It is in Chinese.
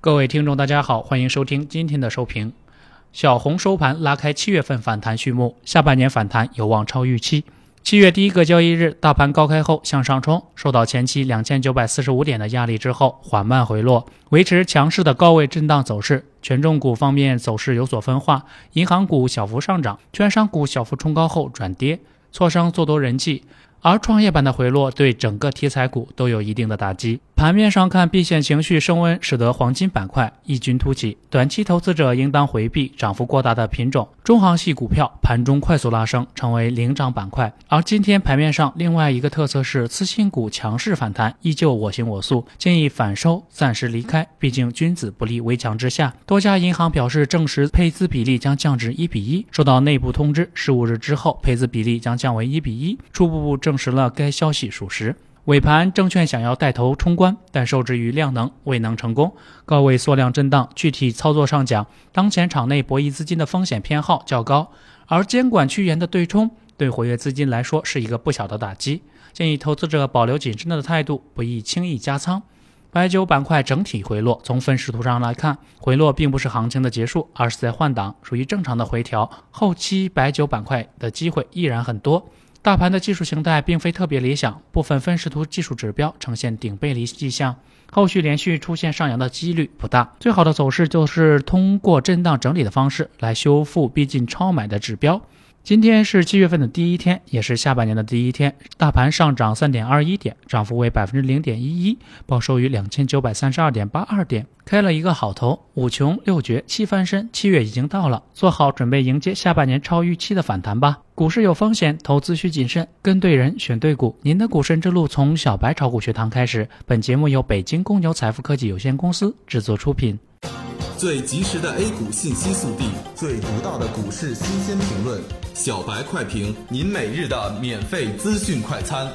各位听众，大家好，欢迎收听今天的收评。小红收盘拉开七月份反弹序幕，下半年反弹有望超预期。七月第一个交易日，大盘高开后向上冲，受到前期两千九百四十五点的压力之后缓慢回落，维持强势的高位震荡走势。权重股方面走势有所分化，银行股小幅上涨，券商股小幅冲高后转跌，挫伤做多人气。而创业板的回落对整个题材股都有一定的打击。盘面上看，避险情绪升温，使得黄金板块异军突起。短期投资者应当回避涨幅过大的品种。中航系股票盘中快速拉升，成为领涨板块。而今天盘面上另外一个特色是次新股强势反弹，依旧我行我素，建议反收，暂时离开。毕竟君子不立危墙之下。多家银行表示，证实配资比例将降至一比一。收到内部通知，十五日之后配资比例将降为一比一，初步证实了该消息属实。尾盘，证券想要带头冲关，但受制于量能未能成功，高位缩量震荡。具体操作上讲，当前场内博弈资金的风险偏好较高，而监管趋严的对冲对活跃资金来说是一个不小的打击。建议投资者保留谨慎的态度，不宜轻易加仓。白酒板块整体回落，从分时图上来看，回落并不是行情的结束，而是在换挡，属于正常的回调。后期白酒板块的机会依然很多。大盘的技术形态并非特别理想，部分分时图技术指标呈现顶背离迹象，后续连续出现上扬的几率不大。最好的走势就是通过震荡整理的方式来修复逼近超买的指标。今天是七月份的第一天，也是下半年的第一天。大盘上涨三点二一点，涨幅为百分之零点一一，报收于两千九百三十二点八二点，开了一个好头。五穷六绝七翻身，七月已经到了，做好准备迎接下半年超预期的反弹吧。股市有风险，投资需谨慎，跟对人，选对股。您的股神之路从小白炒股学堂开始。本节目由北京公牛财富科技有限公司制作出品。最及时的 A 股信息速递，最独到的股市新鲜评论，小白快评，您每日的免费资讯快餐。